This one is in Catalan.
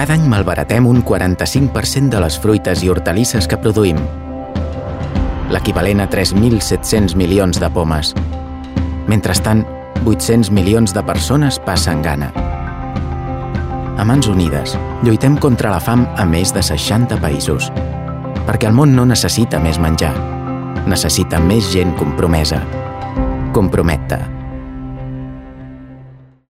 Cada any malbaratem un 45% de les fruites i hortalisses que produïm, l'equivalent a 3.700 milions de pomes. Mentrestant, 800 milions de persones passen gana. A mans unides, lluitem contra la fam a més de 60 països, perquè el món no necessita més menjar, necessita més gent compromesa. Compromet-te.